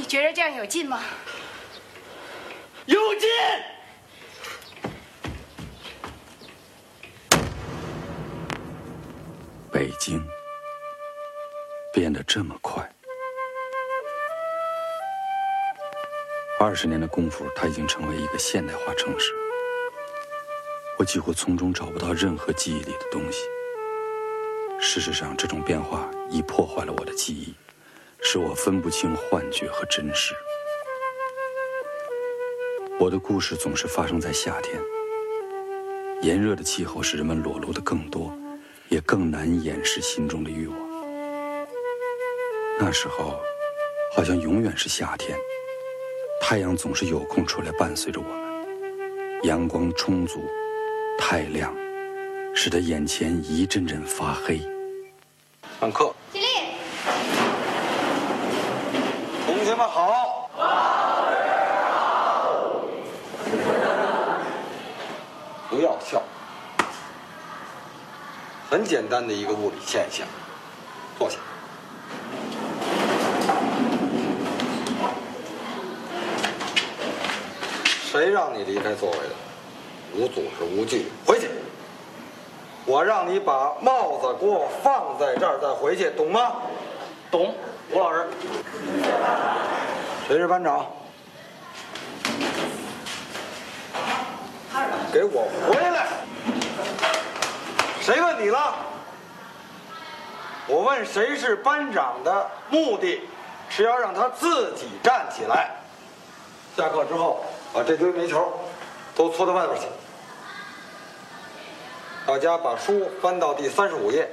你觉得这样有劲吗？有劲！北京变得这么快，二十年的功夫，它已经成为一个现代化城市。我几乎从中找不到任何记忆里的东西。事实上，这种变化已破坏了我的记忆，使我分不清幻觉和真实。我的故事总是发生在夏天，炎热的气候使人们裸露的更多。也更难掩饰心中的欲望。那时候，好像永远是夏天，太阳总是有空出来伴随着我们，阳光充足，太亮，使得眼前一阵阵发黑。上课。们好。不要笑。很简单的一个物理现象，坐下。谁让你离开座位的？无组织无纪律，回去。我让你把帽子给我放在这儿再回去，懂吗？懂，吴老师。谁是班长？给我回来！谁问你了？我问谁是班长的目的，是要让他自己站起来。下课之后，把这堆煤球都搓到外边去。大家把书翻到第三十五页。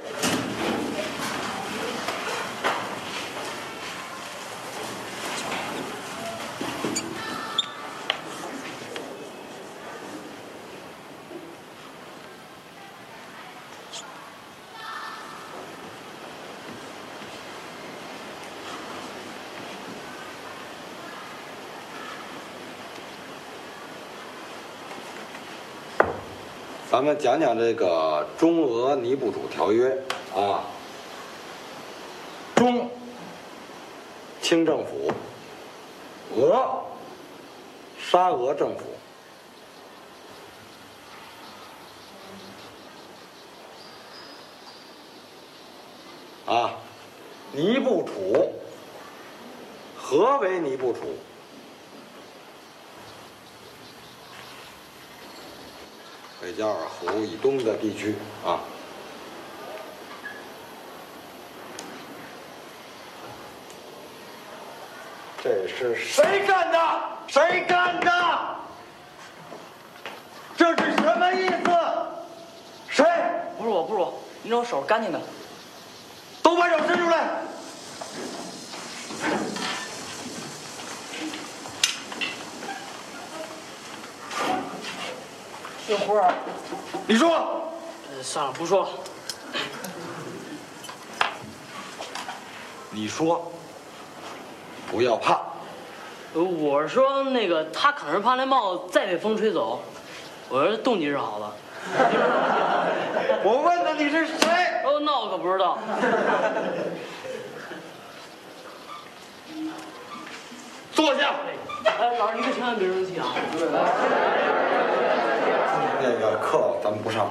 咱们讲讲这个中俄尼布楚条约啊，中清政府，俄沙俄政府啊，尼布楚，何为尼布楚？加尔湖以东的地区啊，这是谁干的？谁干的？这是什么意思？谁？不是我，不是我，你让我手干净的。都把手伸出来！这活儿，你说，呃，算了，不说了。你说，不要怕。呃，我是说那个，他可能是怕那帽子再被风吹走。我说动机是好的。我问的你是谁？哦，那我可不知道。坐下。哎，老师，你可千万别生气啊。那个课咱们不上。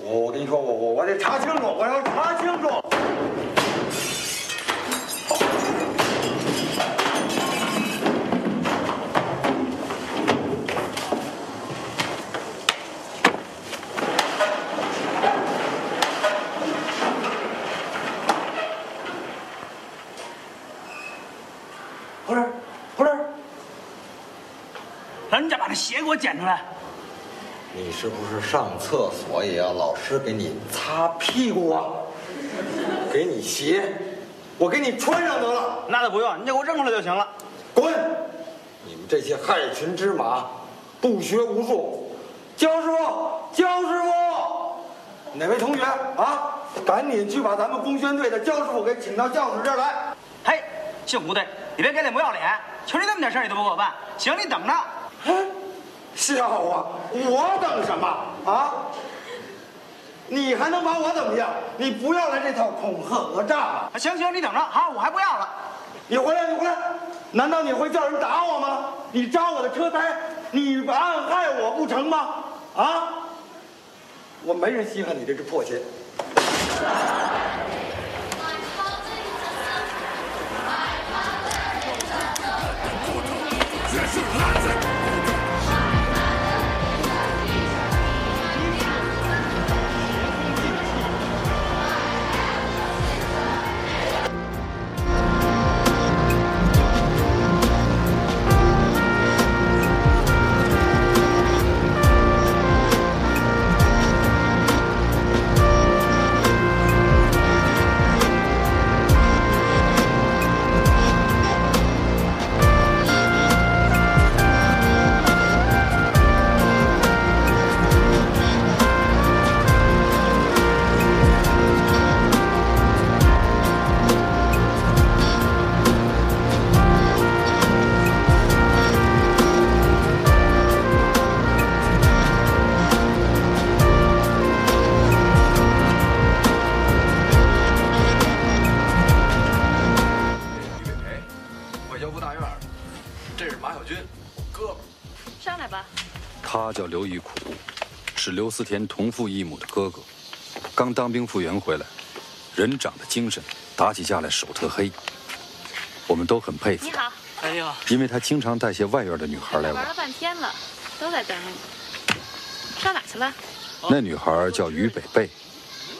我我跟你说，我我我得查清楚，我要查清楚。不是，不是，人家把那鞋给我捡出来。你是不是上厕所也要老师给你擦屁股啊？给你鞋，我给你穿上得了。那倒不用，你就给我扔出来就行了。滚！你们这些害群之马，不学无术。焦师傅，焦师傅，哪位同学啊？赶紧去把咱们工宣队的焦师傅给请到教室这儿来。嘿，姓胡的，你别给脸不要脸，求你那么点事儿你都不给我办，行，你等着。笑话，我等什么啊？你还能把我怎么样？你不要来这套恐吓讹诈吧？行行，你等着，好，我还不要了。你回来，你回来！难道你会叫人打我吗？你扎我的车胎，你暗害我不成吗？啊！我没人稀罕你这只破鞋。思田同父异母的哥哥，刚当兵复员回来，人长得精神，打起架来手特黑，我们都很佩服他，你好，哎呦，因为他经常带些外院的女孩来玩。玩了半天了，都在等你。上哪去了？那女孩叫于北贝，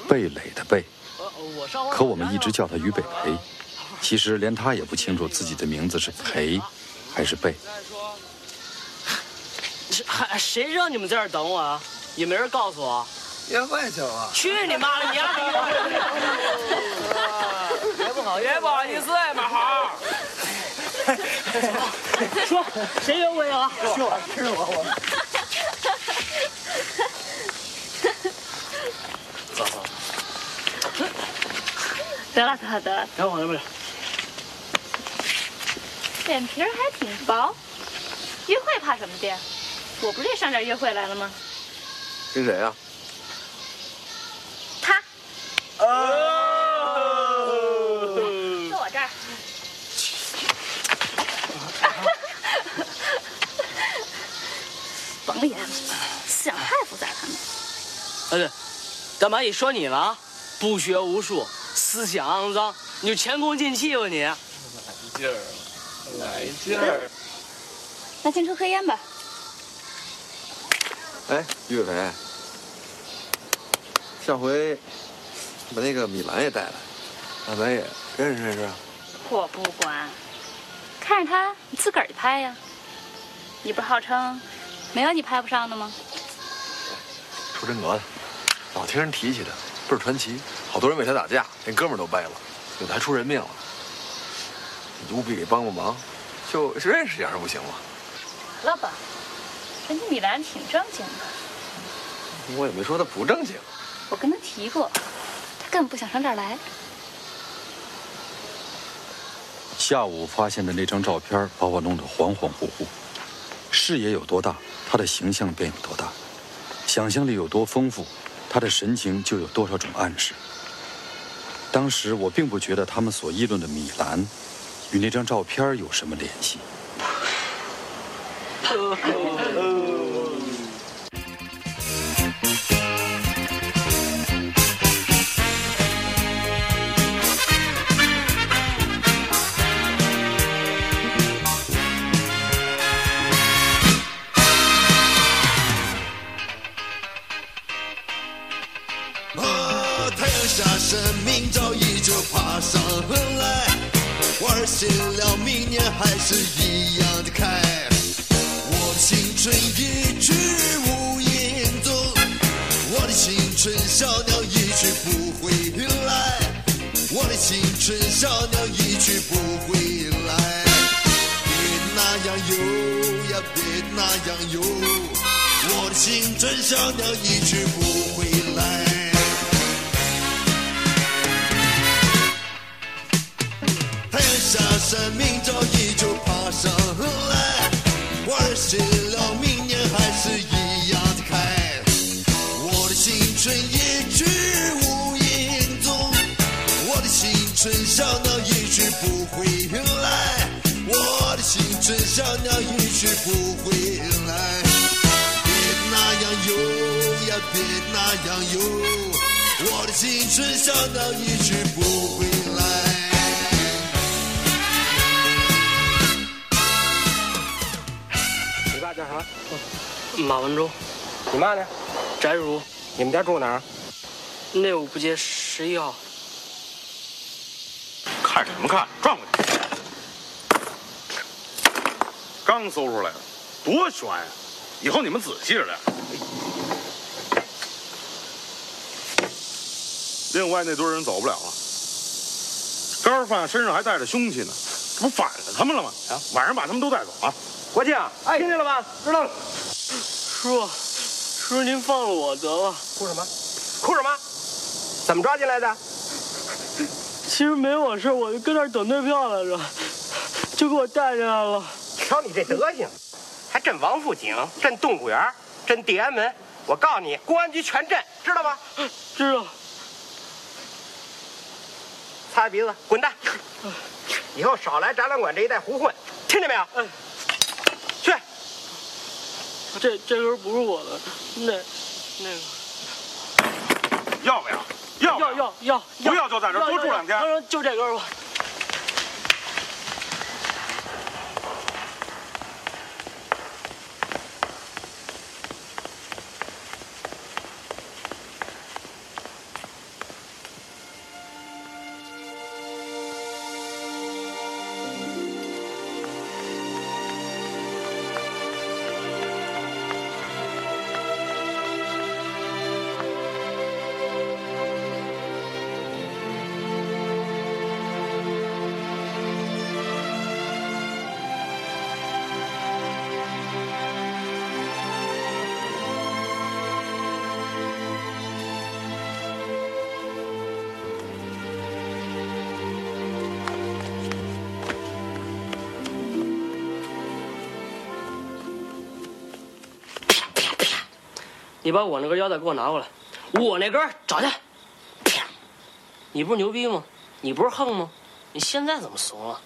贝蕾的蓓，呃我上可我们一直叫她于北培，其实连她也不清楚自己的名字是培还是贝。这还谁让你们在这儿等我啊？也没人告诉我。约会去了。去你妈的！你丫约不好，约不好意思，马豪。说谁约会啊？是我是我我。走走，得了得了得了，等会儿等会儿。脸皮儿还挺薄。约会怕什么的？我不是也上这儿约会来了吗？跟谁呀、他哦坐我这儿。甭理他们，思想太复杂，他们。哎对，干嘛一说你了？不学无术，思想肮脏，你就前功尽弃吧你！来劲儿，来劲儿。那先抽颗烟吧。哎，于北培，上回把那个米兰也带来，让咱也认识认识。我不管，看着他，你自个儿去拍呀。你不是号称没有你拍不上的吗？出真格的，老听人提起他，倍儿传奇，好多人为他打架，连哥们儿都掰了，有的还出人命了。你务必给帮帮忙，就认识一下不行吗？了吧，人家米兰挺正经的，我也没说他不正经。我跟他提过，他根本不想上这儿来。下午发现的那张照片把我弄得恍恍惚惚，视野有多大，他的形象便有多大；想象力有多丰富，他的神情就有多少种暗示。当时我并不觉得他们所议论的米兰与那张照片有什么联系。啊，太阳下山，明早依旧爬上来，玩醒了，明年还是一样的开。春一去无影踪，我的青春小鸟一去不回来，我的青春小鸟一去不回来。别那样游呀，别那样游，我的青春小鸟一去不回来。太阳下山，明早依旧爬上来，玩醒了，春小鸟一去不回来，我的青春小鸟一去不回来。别那样游呀，别那样游，我的青春小鸟一去不回来。你爸叫啥？马文忠，你妈呢？翟如，你们家住哪儿？内务部街十一号。看什么看？转过去！刚搜出来的，多悬呀！以后你们仔细着点。另外那堆人走不了了，肝儿饭身上还带着凶器呢，这不反了他们了吗？啊，晚上把他们都带走啊！国庆，哎，听见了吧？知道了。师傅，师傅您放了我得了。哭什么？哭什么？怎么抓进来的？其实没我事，我就跟那儿等退票来着，就给我带进来了。瞧你这德行，还镇王府井，镇动物园，镇地安门。我告诉你，公安局全镇，知道吗？知道。擦擦鼻子，滚蛋！以后少来展览馆这一带胡混，听见没有？嗯，去。这这根不是我的，那那个要不要？要要要要，不要就在这儿多住两天。就这根吧。你把我那根腰带给我拿过来，我那根找去。你不是牛逼吗？你不是横吗？你现在怎么怂了？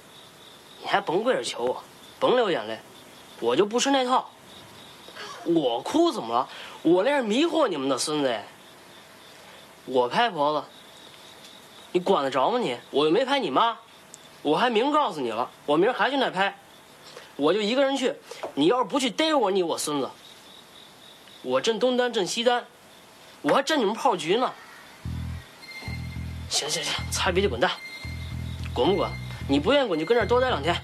你还甭跪着求我，甭流眼泪，我就不吃那套。我哭怎么了？我那是迷惑你们的孙子。我拍婆子，你管得着吗你？我又没拍你妈，我还明告诉你了，我明儿还去那拍，我就一个人去。你要是不去逮我，你我孙子。我镇东单，镇西单，我还镇你们炮局呢。行行行，擦鼻涕滚蛋，滚不滚？你不愿意滚就跟这儿多待两天。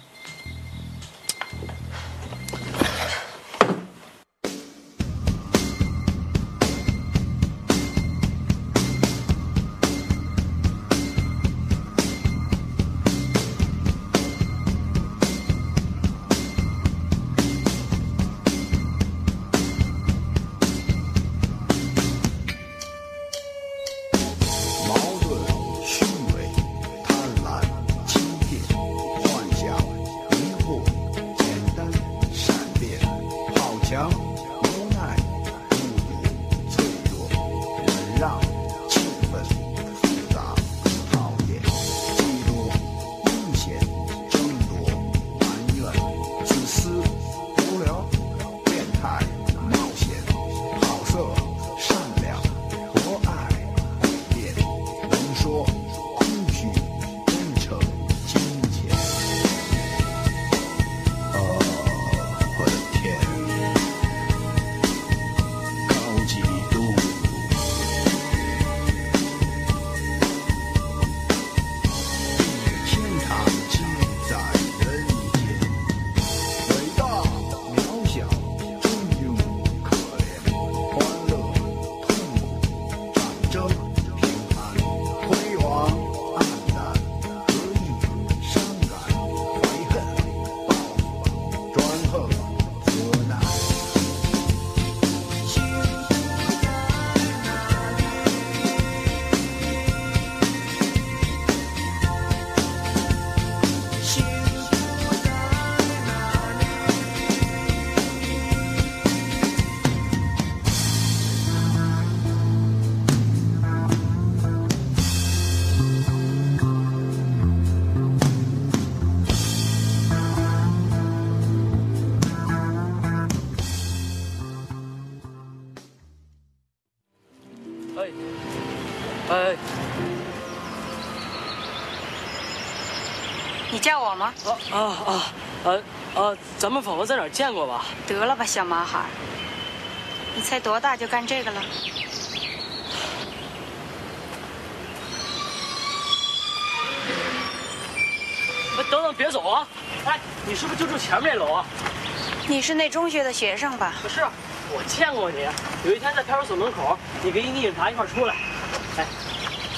啊啊啊呃呃，咱们仿佛在哪儿见过吧？得了吧，小毛孩，你才多大就干这个了？哎等等，别走啊！哎，你是不是就住前面那楼啊？你是那中学的学生吧？不是，我见过你。有一天在派出所门口，你跟一个警察一块出来。哎，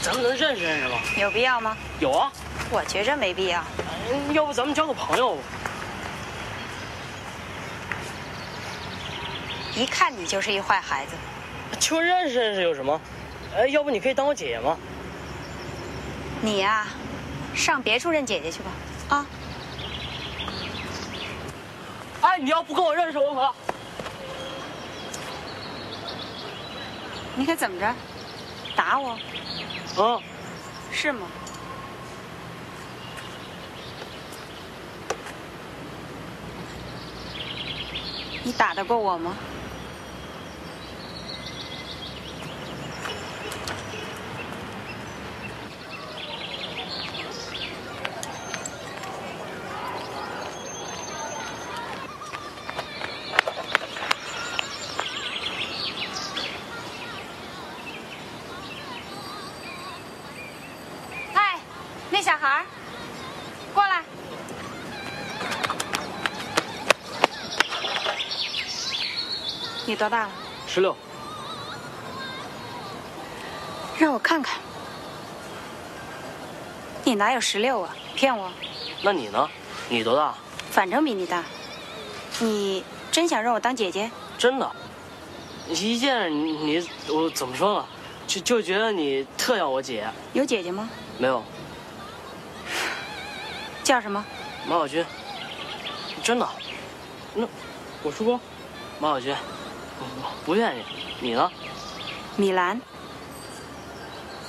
咱们能认识认识吗？有必要吗？有啊，我觉着没必要。嗯要不咱们交个朋友吧？一看你就是一坏孩子。就认识认识有什么？哎，要不你可以当我姐姐吗？你呀、上别处认姐姐去吧。啊，哎，你要不跟我认识，我可……你可怎么着？打我啊，是吗？你打得过我吗？哎，那小孩儿，过来。你多大了？十六。让我看看。你哪有十六啊？骗我！那你呢？你多大？反正比你大。你真想让我当姐姐？真的。一见着你，你我怎么说呢？就就觉得你特像我姐。有姐姐吗？没有，叫什么？马小军。真的。那我叔公，马小军，不愿意你。呢？米兰。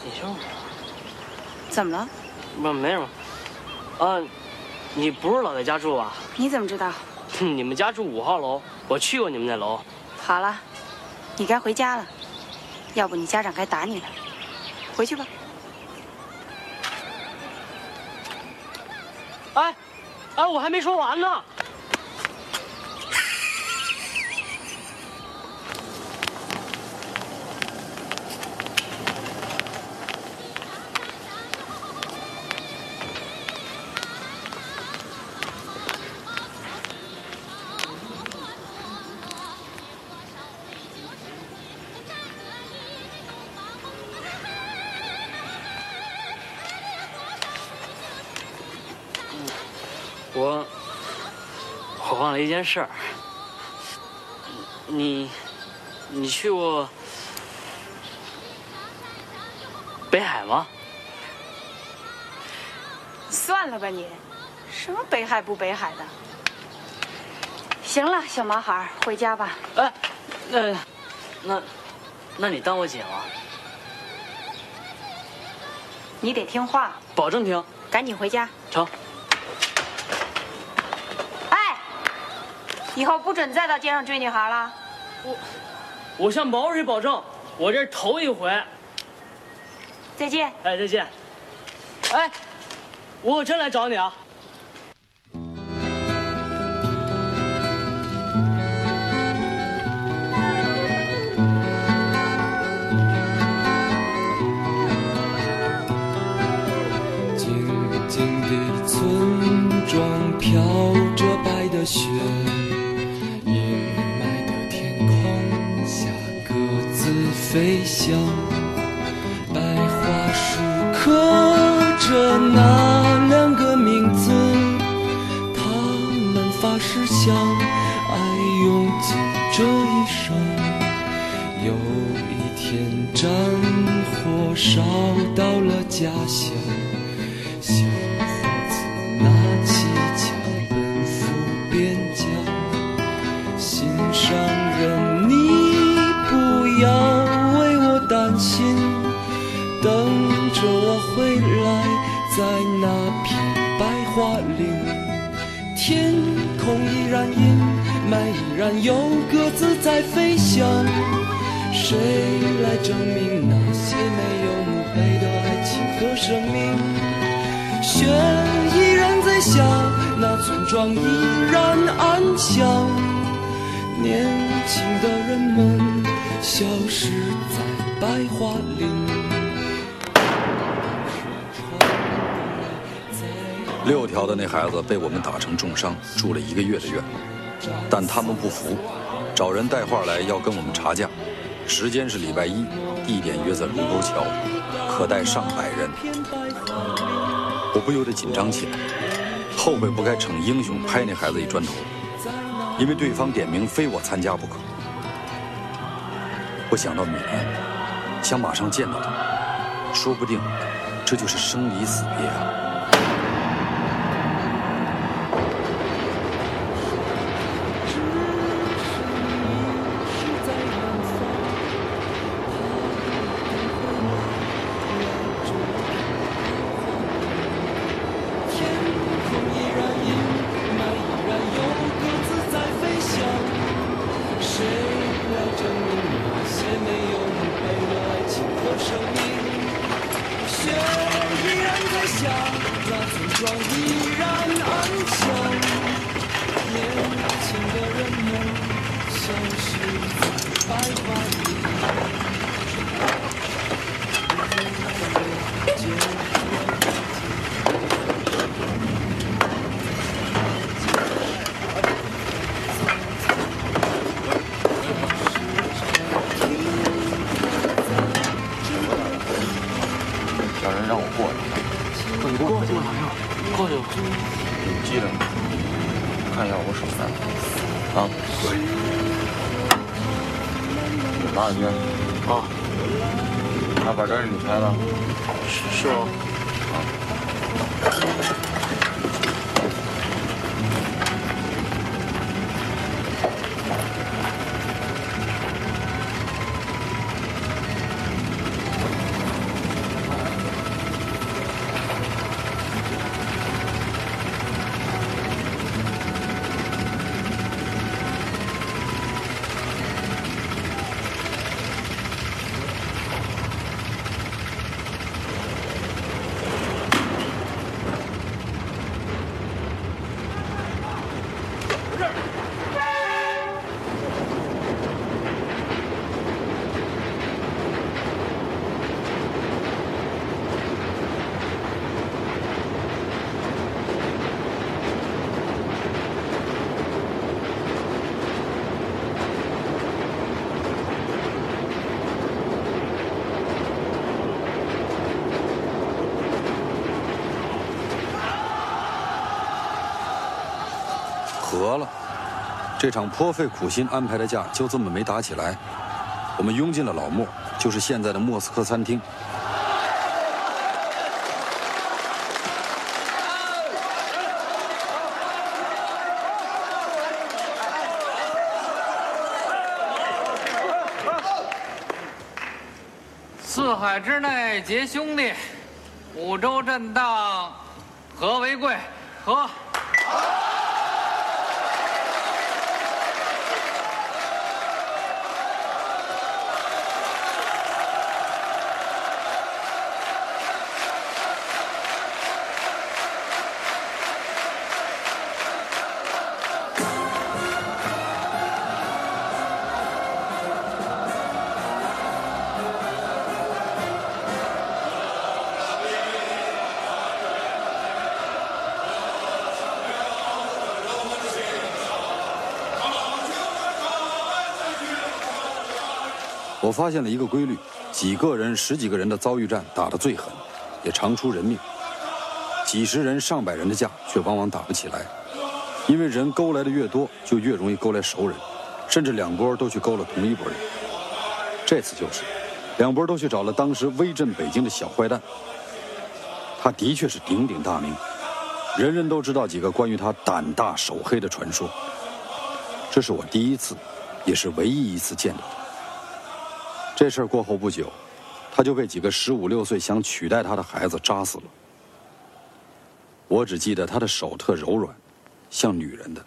你姓米怎么了？不，没什么。啊，你不是老在家住吧？你怎么知道？你们家住五号楼，我去过你们那楼。好了，你该回家了，要不你家长该打你了。回去吧。哎，哎，我还没说完呢。一件事儿。你你去过北海吗？算了吧你，什么北海不北海的。行了，小毛孩，回家吧。哎，那那那你当我姐吗？你得听话，保证听。赶紧回家。成。哎，以后不准再到街上追女孩了。我我向毛主席保证，我这是头一回。再见。哎，再见。哎，我可真来找你啊！静静的村庄飘着白的雪，家乡。小伙子拿起枪奔赴边疆，心上人，你不要为我担心，等着我回来，在那片白桦林，天空依然阴霾，依然有鸽子在飞翔，谁来证明呢下，那村庄依然安详。年轻的人们消失在白桦林。六条的那孩子被我们打成重伤，住了一个月的院，但他们不服，找人带话来要跟我们查价，时间是礼拜一，地点约在卢沟桥，可带上百人。我不由得紧张起来，后悔不该逞英雄拍那孩子一砖头，因为对方点名非我参加不可。我想到米兰，想马上见到他，说不定这就是生离死别啊。这场颇费苦心安排的架就这么没打起来。我们拥进了老莫，就是现在的莫斯科餐厅。四海之内结兄弟，五洲震荡和为贵。和。我发现了一个规律：几个人、十几个人的遭遇战打得最狠，也常出人命；几十人、上百人的架却往往打不起来，因为人勾来的越多，就越容易勾来熟人，甚至两拨都去勾了同一拨人。这次就是，两拨都去找了当时威震北京的小坏蛋。他的确是鼎鼎大名，人人都知道几个关于他胆大手黑的传说。这是我第一次，也是唯一一次见到他。这事儿过后不久，他就被几个十五六岁想取代他的孩子扎死了。我只记得他的手特柔软，像女人的。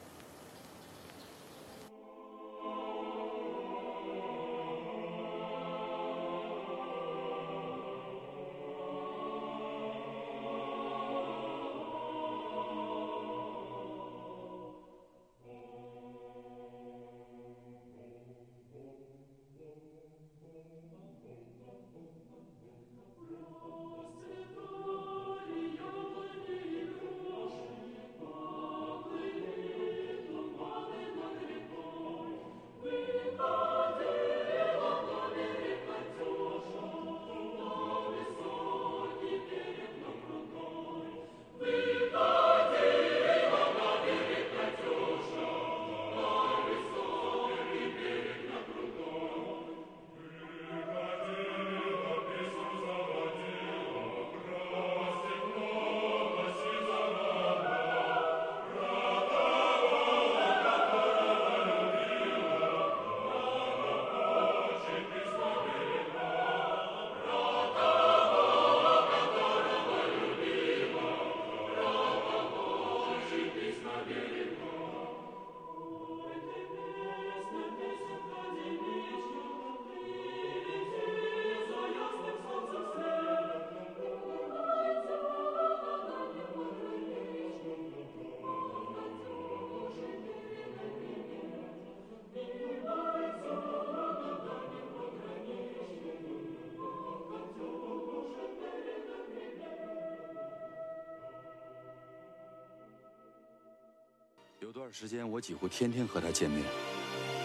段时间，我几乎天天和他见面。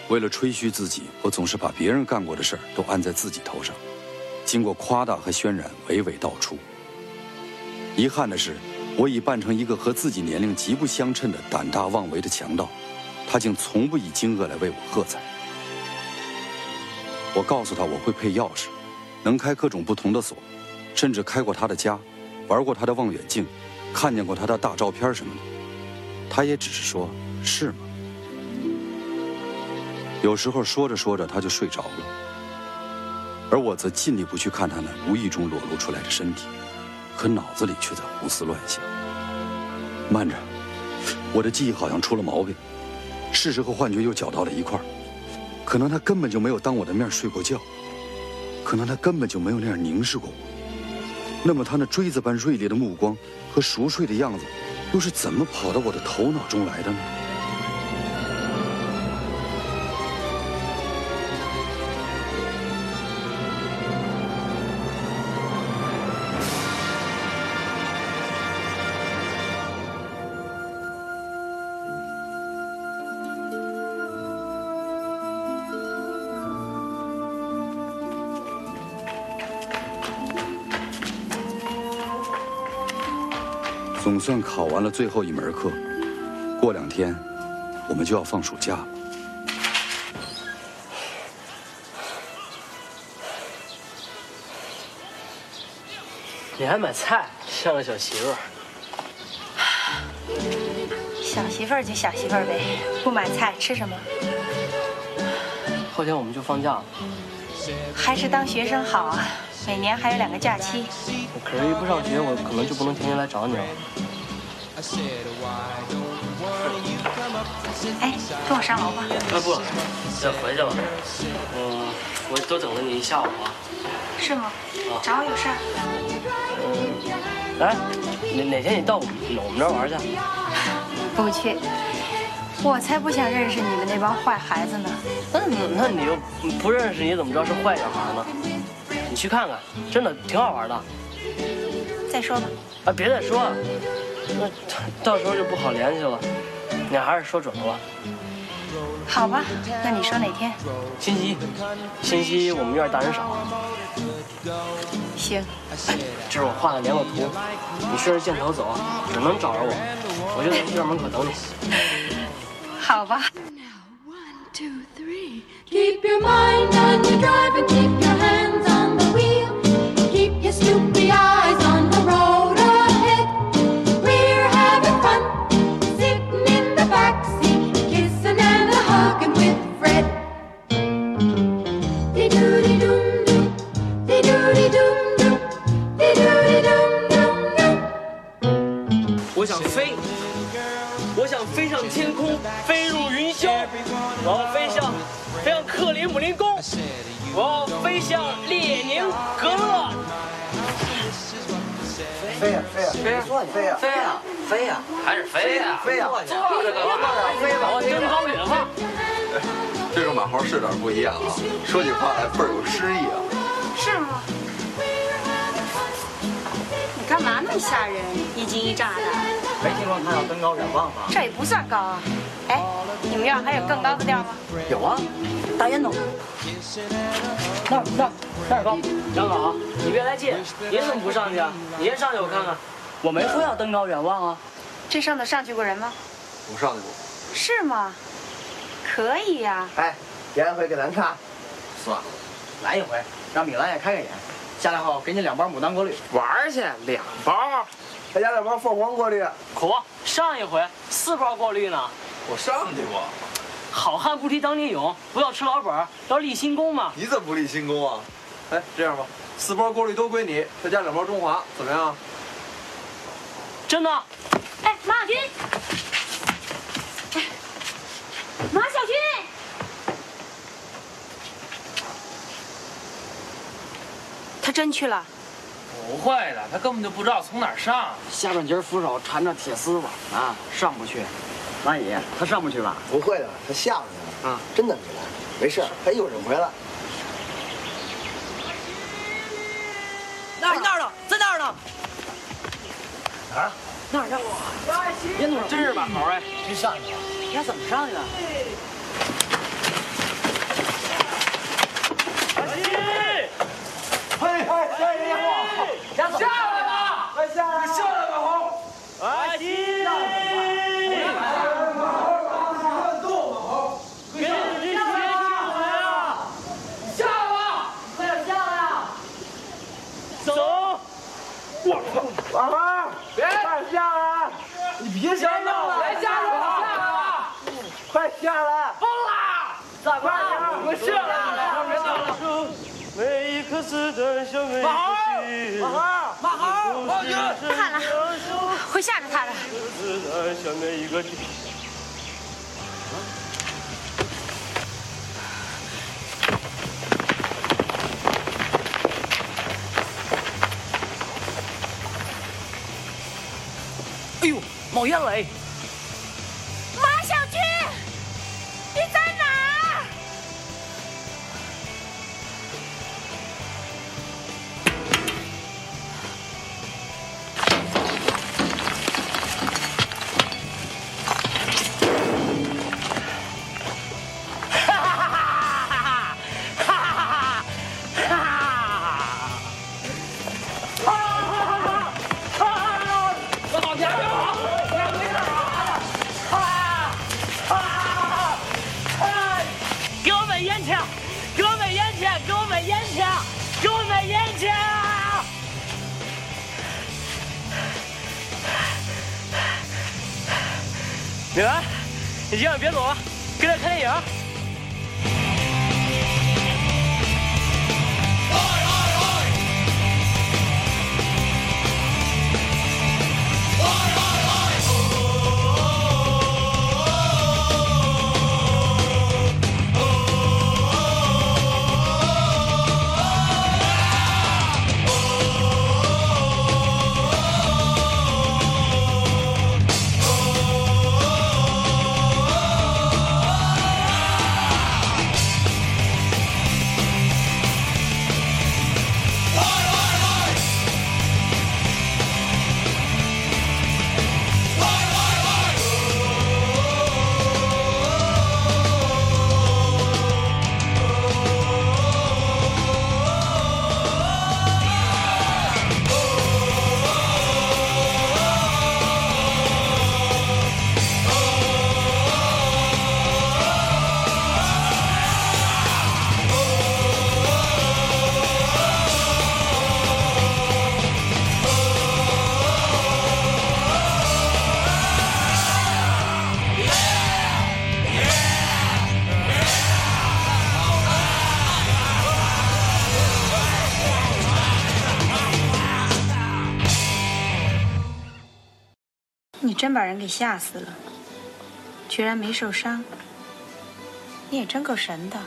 为了吹嘘自己，我总是把别人干过的事儿都按在自己头上，经过夸大和渲染，娓娓道出。遗憾的是，我已扮成一个和自己年龄极不相称的胆大妄为的强盗，他竟从不以惊愕来为我喝彩。我告诉他我会配钥匙，能开各种不同的锁，甚至开过他的家，玩过他的望远镜，看见过他的大照片什么的。他也只是说：“是吗？”有时候说着说着他就睡着了，而我则尽力不去看他那无意中裸露出来的身体，可脑子里却在胡思乱想。慢着，我的记忆好像出了毛病，事实和幻觉又搅到了一块儿。可能他根本就没有当我的面睡过觉，可能他根本就没有那样凝视过我。那么他那锥子般锐利的目光和熟睡的样子，又是怎么跑到我的头脑中来的呢？总算考完了最后一门课，过两天我们就要放暑假了。你还买菜，像个小媳妇儿。小媳妇儿就小媳妇儿呗，不买菜吃什么？后天我们就放假了。还是当学生好啊，每年还有两个假期。可是，一不上学，我可能就不能天天来找你了。哎，跟我上楼吧。哎，不了，得回去吧。嗯，我都等了你一下午了。是吗？找我有事儿？嗯，哎，哪哪天你到我们我们这儿玩去？不去，我才不想认识你们那帮坏孩子呢。那那你又不认识，你怎么知道是坏小孩呢？你去看看，真的挺好玩的。再说吧。啊，别再说了，那到时候就不好联系了。你还是说准了吧。好吧，那你说哪天？星期一，星期一我们院大人少。行。这是我画的联络图，你顺着箭头走，准能找着我。我就在院门口等你。好吧。Keep your mind on your drive and keep your hands 我想飞，我想飞上天空，飞入云霄，我要飞向飞向克里姆林宫，我要飞向列宁格勒。飞呀飞呀飞呀飞呀飞呀飞呀，还是飞呀飞呀，坐着干嘛？飞吧，我登高远望。这个马号是点不一样啊，说起话来倍儿有诗意啊。是吗？你干嘛那么吓人，一惊一乍的？没听说他要登高远望吗？这也不算高啊。哎，你们院还有更高的调吗？有啊，大烟囱。那儿那儿那儿高，杨老，你别来劲，您怎么不上去啊？你先上去我看看。我没说要登高远望啊。这上头上去过人吗？我上去过。是吗？可以呀。哎，演一回给咱看。算了，来一回，让米兰也开开眼。下来后给你两包牡丹过滤。玩去，两包。再加两包凤凰过滤。苦，上一回四包过滤呢。我上去过。好汉不提当年勇，不要吃老本，要立新功嘛。你怎么不立新功啊？哎，这样吧，四包过滤都归你，再加两包中华，怎么样？真的。哎，马小军，哎，马小军，他真去了。不会的，他根本就不知道从哪儿上。下半截扶手缠着铁丝网啊，上不去。马姨，他上不去吧？不会的，他下不去了。啊，真的，没来，没事，他一会儿就回来。那儿那儿呢，在那儿呢。啊？那儿让我。烟囱真是把猴哎！真上去了。要怎么上去啊？真把人给吓死了，居然没受伤。你也真够神的。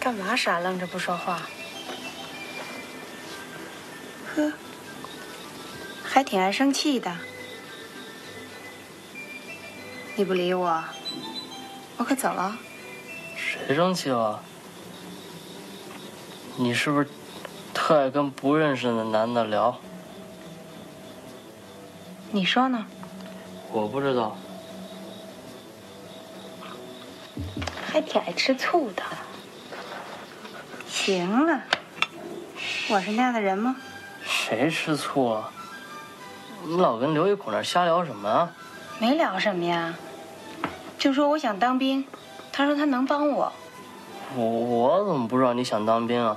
干嘛傻愣着不说话？呵，还挺爱生气的。你不理我，我可走了。谁生气了？你是不是特爱跟不认识的男的聊？你说呢？我不知道。还挺爱吃醋的。行了，我是那样的人吗？谁吃醋了？你老跟刘一孔那瞎聊什么啊？没聊什么呀，就说我想当兵，他说他能帮我。我我怎么不知道你想当兵啊？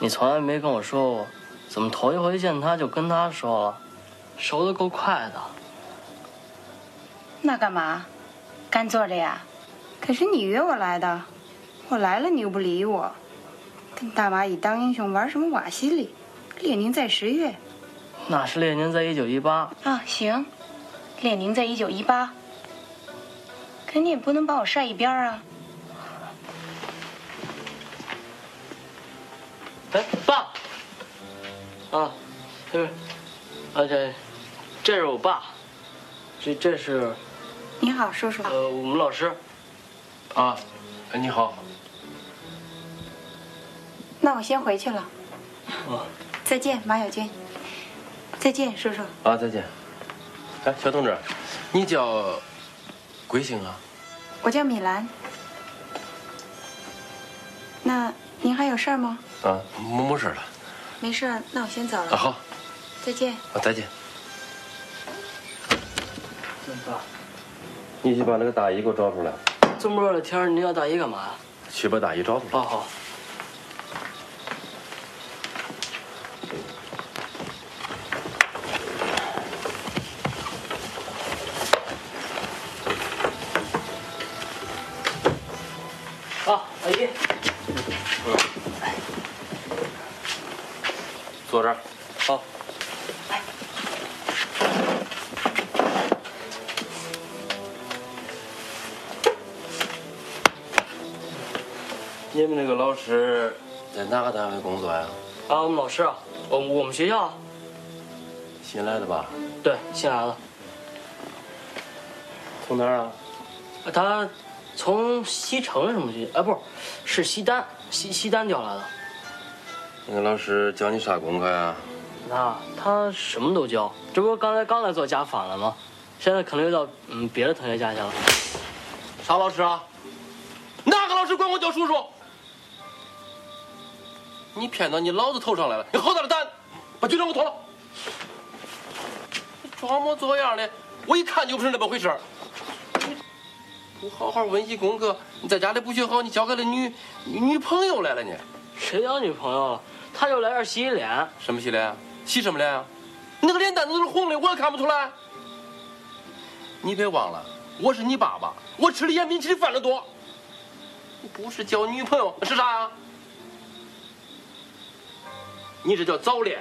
你从来没跟我说过，怎么头一回见他就跟他说了？熟的够快的。那干嘛？干坐着呀？可是你约我来的，我来了你又不理我，跟大蚂蚁当英雄玩什么瓦西里？列宁在十月那是列宁在一九一八。啊，行，列宁在一九一八。可你也不能把我晒一边啊！哎，爸！啊，这是，而且这是我爸，这这是你好，叔叔。呃我们老师。啊，哎，你好。那我先回去了，啊，再见，马小军。再见，叔叔。啊，再见。哎，小同志，你叫鬼姓啊？我叫米兰。那您还有事儿吗？啊，没没事了。没事，那我先走了。啊，好，再见。啊，再见。爸，你去把那个大姨给我找出来。这么热的天儿，你要大姨干嘛呀？去把大姨找出来。好好。啊，阿姨，坐这儿。好。你们那个老师在哪个单位工作呀？啊，我们老师啊，我我们学校啊新来的吧？对新来的。从哪儿啊？他从西城什么去？啊，不是，是西单，西西单调来的。那个老师教你啥功课呀？那他什么都教，这不刚才刚来做家访了吗？现在可能又到嗯别的同学家去了。啥老师啊？哪个老师管我叫叔叔？你骗到你老子头上来了！你好大的胆，把军装给我脱了！装模作样的，我一看就不是那么回事儿。你不好好温习功课，你在家里不学好，你交给了女女朋友来了你。谁交女朋友了？他就来这儿洗洗脸。什么洗脸？洗什么脸啊？你那个脸蛋子都是红的，我也看不出来。你别忘了，我是你爸爸，我吃的盐比你吃的饭都多。不是交女朋友，那是啥呀？你这叫早恋，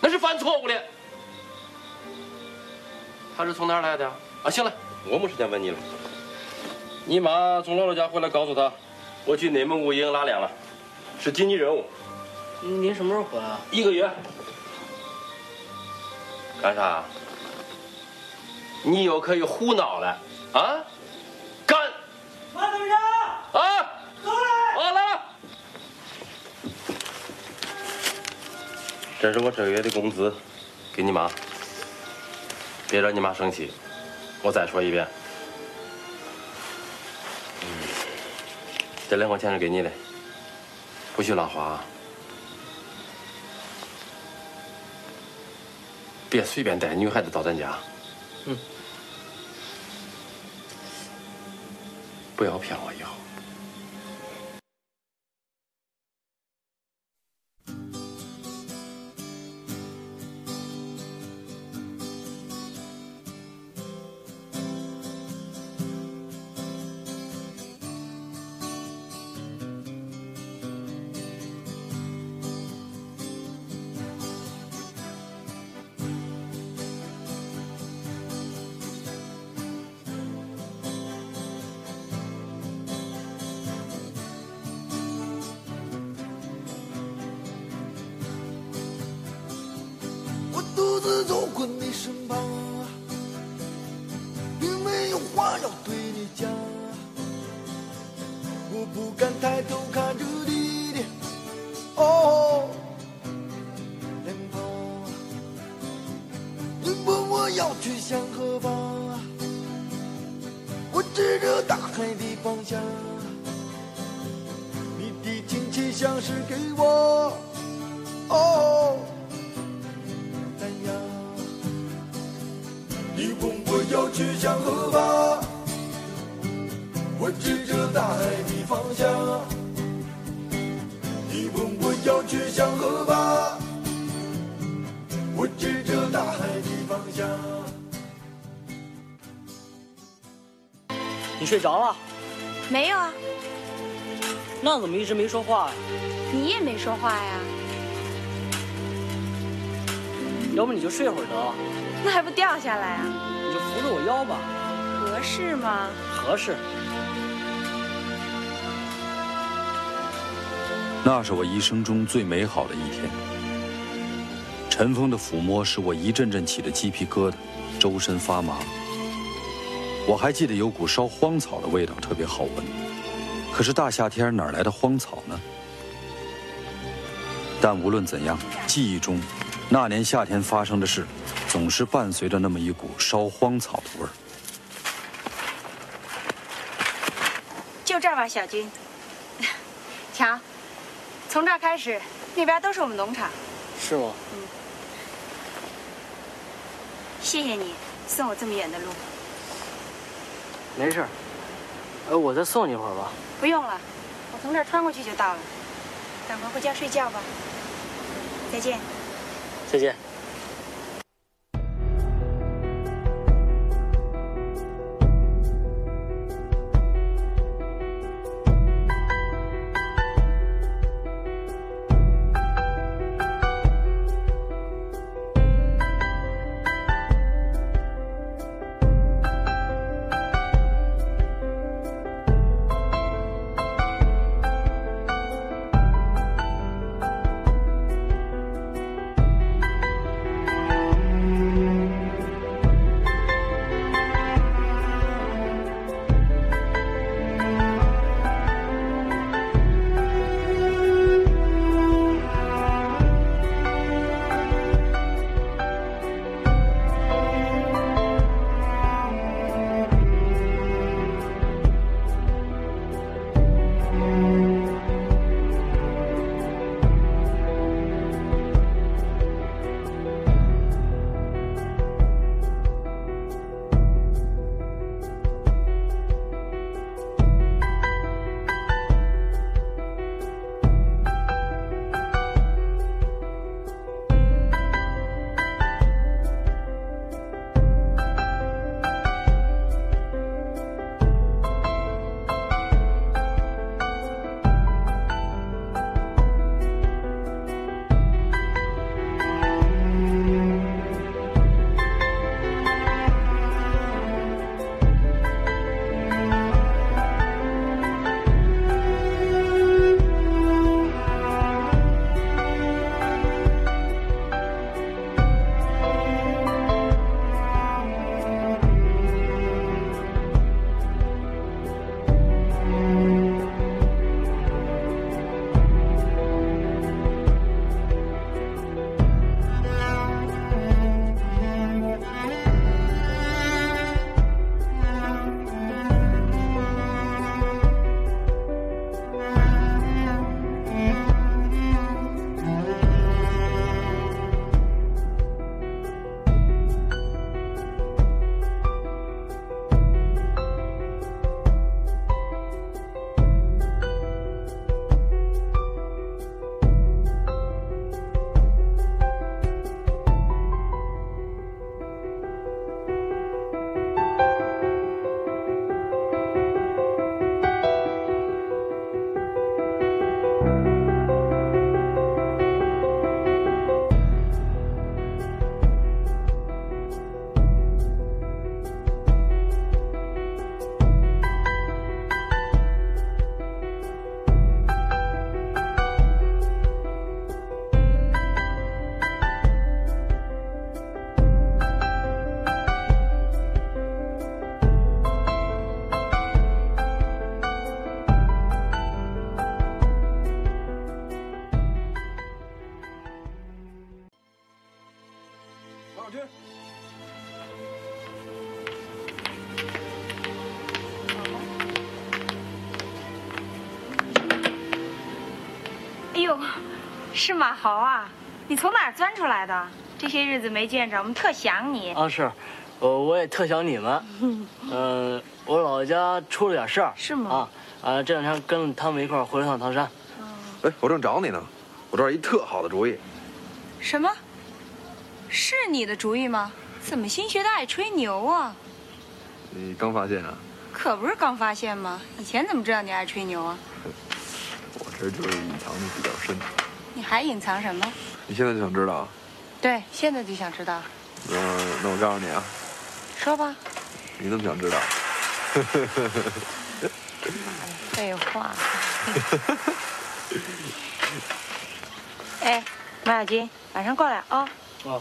那是犯错误的。他是从哪儿来的啊？啊，行了，我没时间问你了。你妈从姥姥家回来，告诉他，我去内蒙古营拉练了，是紧急任务。您什么时候回来啊？一个月。干啥？你又可以胡闹了啊？干！马队长，啊！走来！好了。这是我这个月的工资，给你妈。别让你妈生气，我再说一遍。嗯，这两块钱是给你的，不许乱花啊。别随便带女孩子到咱家。嗯。不要骗我以后。直没说话？你也没说话呀，要不你就睡会儿得了，那还不掉下来啊？你就扶着我腰吧，合适吗？合适。那是我一生中最美好的一天。陈峰的抚摸使我一阵阵起的鸡皮疙瘩，周身发麻。我还记得有股烧荒草的味道，特别好闻。可是大夏天哪儿来的荒草呢？但无论怎样，记忆中那年夏天发生的事，总是伴随着那么一股烧荒草的味儿。就这儿吧，小军。瞧，从这儿开始，那边都是我们农场。是吗？谢谢你送我这么远的路。没事儿。呃，我再送你一会儿吧。不用了，我从这儿穿过去就到了。赶快回家睡觉吧。再见。再见。王小这些日子没见着，我们特想你。啊，是，我，我也特想你们。嗯、我老家出了点事儿。是吗？啊啊，这两天跟他们一块儿回了趟唐山。哎，我正找你呢，我这儿一特好的主意。什么？是你的主意吗？怎么新学的爱吹牛啊？你刚发现啊？可不是刚发现吗？以前怎么知道你爱吹牛啊？我这就是隐藏的比较深。你还隐藏什么？你现在就想知道啊？对，现在就想知道。嗯那我告诉你啊，说吧。你怎么想知道？废话。哎，马小军，晚上过来啊、哦。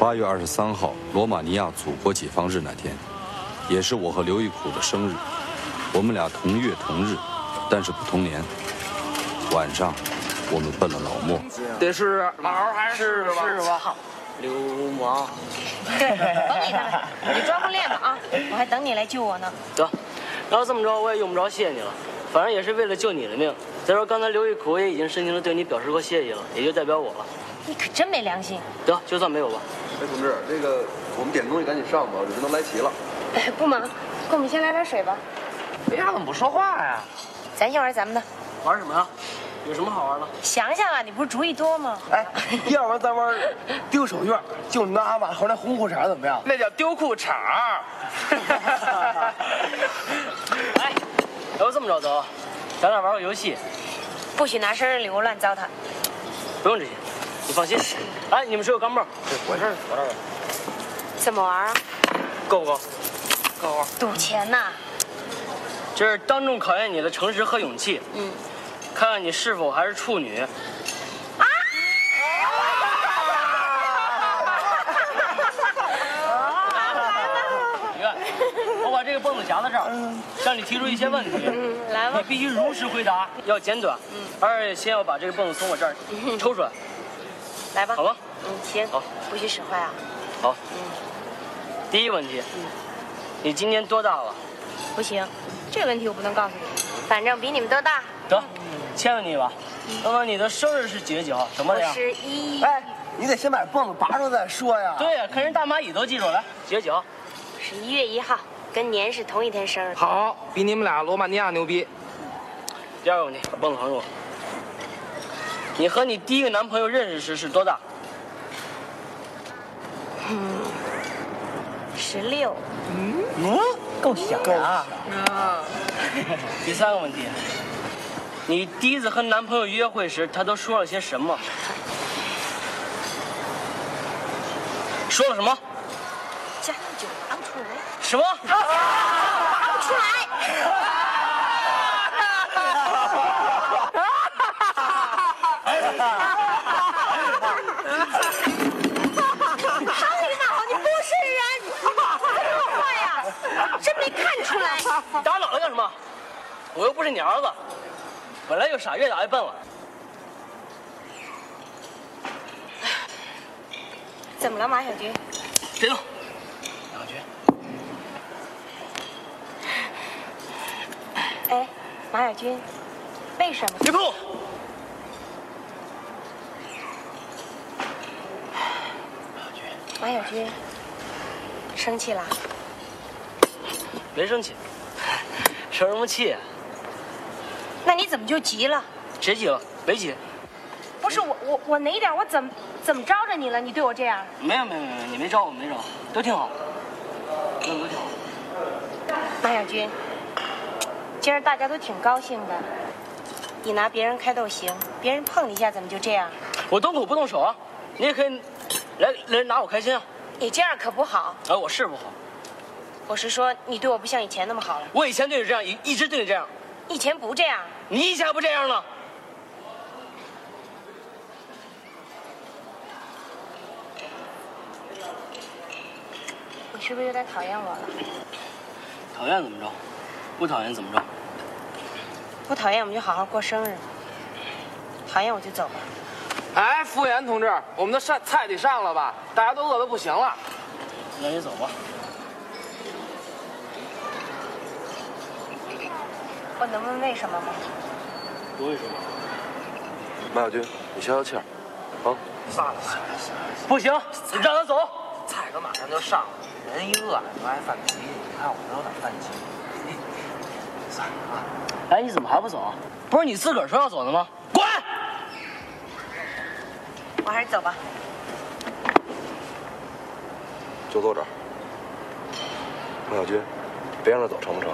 八月二十三号，罗马尼亚祖国解放日那天，也是我和刘玉苦的生日。我们俩同月同日，但是不同年。晚上，我们奔了老莫。得是老还是吧？是吧？流氓！对，甭理他们，你抓不练吧啊！我还等你来救我呢。得，然后这么着我也用不着谢你了，反正也是为了救你的命。再说刚才刘玉苦也已经深情的对你表示过谢意了，也就代表我了。你可真没良心！得，就算没有吧。哎，同志，这个我们点东西赶紧上吧，人都来齐了。哎，不忙，给我们先来点水吧。哎呀，怎么不说话呀？咱先玩咱们的。玩什么呀？有什么好玩的？想想啊，你不是主意多吗？哎，要不然咱玩丢手绢，就拿马猴那红裤衩怎么样？那叫丢裤衩儿。哎，要不这么着走，咱俩玩个游戏，不许拿生日礼物乱糟蹋。不用这些，你放心。哎，你们谁有钢镚儿？我这儿，我这儿。怎么玩啊？够不够？够。赌钱呐？这是当众考验你的诚实和勇气。嗯。看看你是否还是处女。啊！你看，我把这个蹦子夹在这儿，向你提出一些问题，来吧你必须如实回答，要简短，二位先要把这个蹦子从我这儿抽出来。来吧。好吧。嗯，行。好。不许使坏啊。好。嗯第一问题，嗯你今年多大了？不行，这问题我不能告诉你。反正比你们都大。得，签了你吧。那么你的生日是几月几号？什么的呀？十一。哎，你得先把蹦子拔出再说呀。对呀，看人大蚂蚁都记住了。来，几月几号？十一月一号，跟年是同一天生日。好，比你们俩罗马尼亚牛逼。第二个问题，把蹦子还给我。你和你第一个男朋友认识时是多大？嗯，十六。嗯，够小啊。啊。第三个问题，你第一次和男朋友约会时，他都说了些什么？说了什么？加酒拔不出来。什么？拔不出来。好你妈！你不是人！说话呀！真没看出来。打我姥姥干什么？我又不是你儿子，本来就傻，越打越笨了。怎么了，马小军？别动。马小军，哎，马小军，为什么？别碰我！马小军，生气了？没生气，生什么气啊？那你怎么就急了？谁急了？没急。不是我，我我哪点我怎么怎么招着你了？你对我这样？没有没有没有，你没招我，没招，都挺好，都都挺好。马小军，今儿大家都挺高兴的，你拿别人开都行，别人碰你一下怎么就这样？我动口不动手啊，你也可以来来拿我开心啊。你这样可不好。哎，我是不好。我是说，你对我不像以前那么好了。我以前对你这样，一一直对你这样。以前不这样。你以前不这样了。你是不是有点讨厌我了？讨厌怎么着？不讨厌怎么着？不讨厌我们就好好过生日，讨厌我就走吧。哎，服务员同志，我们的上菜得上了吧？大家都饿得不行了。那你走吧。我能问为什么吗？不为什么？马小军，你消消气儿，啊。算了算了算了，不行，你让他走。菜可马上就上了，人一饿就爱犯脾气。你看我这有点犯急。算了啊。哎，你怎么还不走啊？不是你自个儿说要走的吗？滚！我还是走吧。就坐这儿。马小军，别让他走成不成？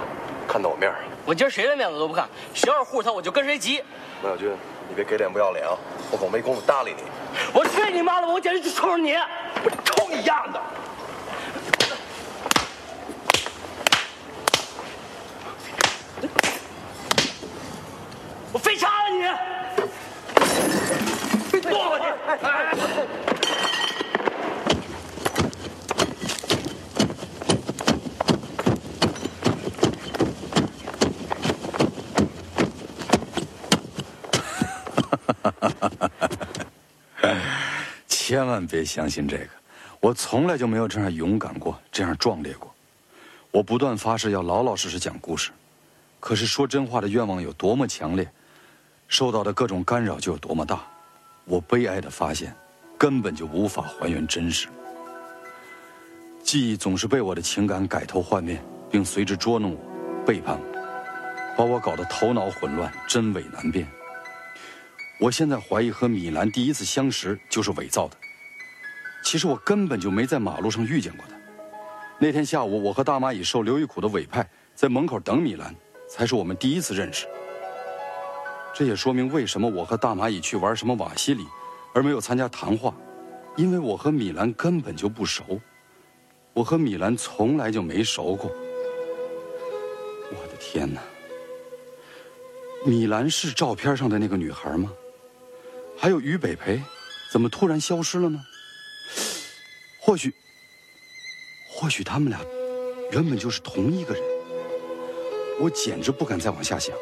看到我面儿。我今儿谁的面子都不看，谁要是护着他，我就跟谁急。马小军，你别给脸不要脸啊！我可没工夫搭理你。我去你妈的！我简直就冲着你！我抽你丫的！我飞叉了你！剁我去！千万别相信这个，我从来就没有这样勇敢过，这样壮烈过。我不断发誓要老老实实讲故事，可是说真话的愿望有多么强烈，受到的各种干扰就有多么大。我悲哀的发现，根本就无法还原真实。记忆总是被我的情感改头换面，并随之捉弄我、背叛我，把我搞得头脑混乱、真伪难辨。我现在怀疑和米兰第一次相识就是伪造的。其实我根本就没在马路上遇见过他。那天下午，我和大蚂蚁受刘玉苦的委派，在门口等米兰，才是我们第一次认识。这也说明为什么我和大蚂蚁去玩什么瓦西里，而没有参加谈话，因为我和米兰根本就不熟。我和米兰从来就没熟过。我的天哪！米兰是照片上的那个女孩吗？还有于北培，怎么突然消失了呢？或许，或许他们俩原本就是同一个人。我简直不敢再往下想。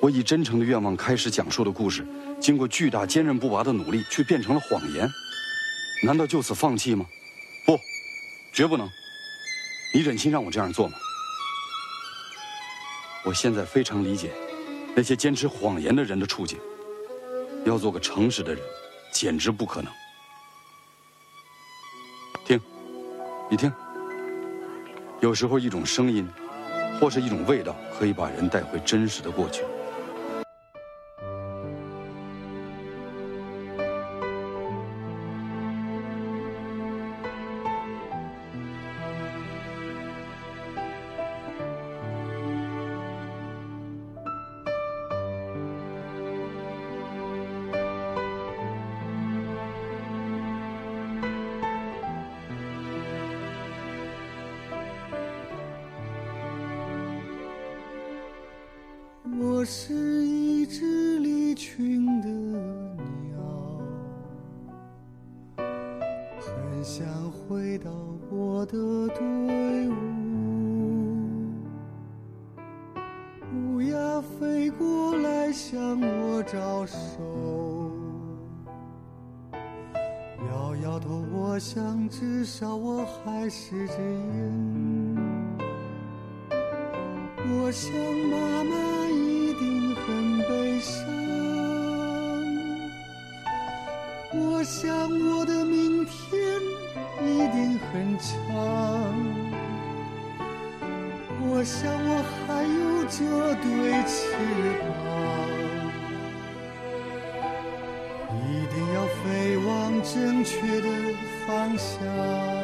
我以真诚的愿望开始讲述的故事，经过巨大坚韧不拔的努力，却变成了谎言。难道就此放弃吗？不，绝不能。你忍心让我这样做吗？我现在非常理解那些坚持谎言的人的处境。要做个诚实的人，简直不可能。听，你听，有时候一种声音，或是一种味道，可以把人带回真实的过去。至少我还是只鹰。我想妈妈一定很悲伤，我想我的明天一定很长，我想我还有这对翅膀，一定要飞往正确的方向，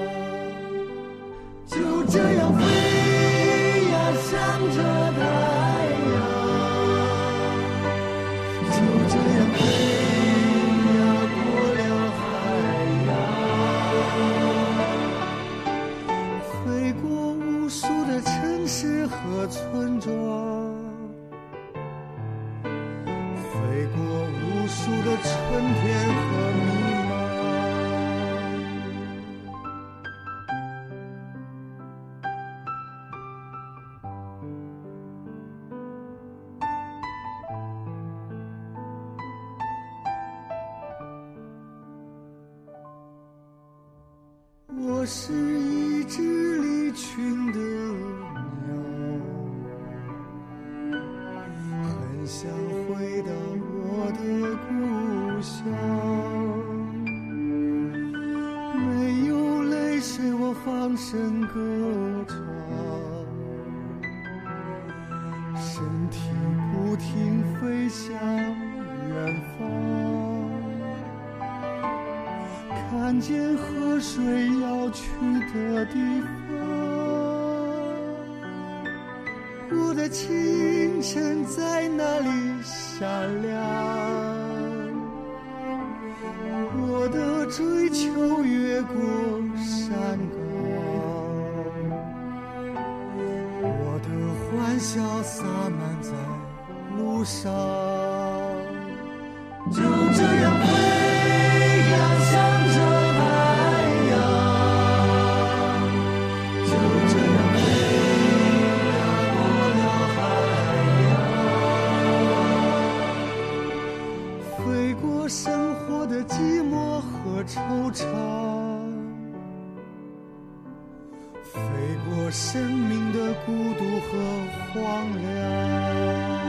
在那里闪亮，我的追求越过山岗，我的欢笑洒满在路上，就这样和惆怅飞过生命的孤独和荒凉。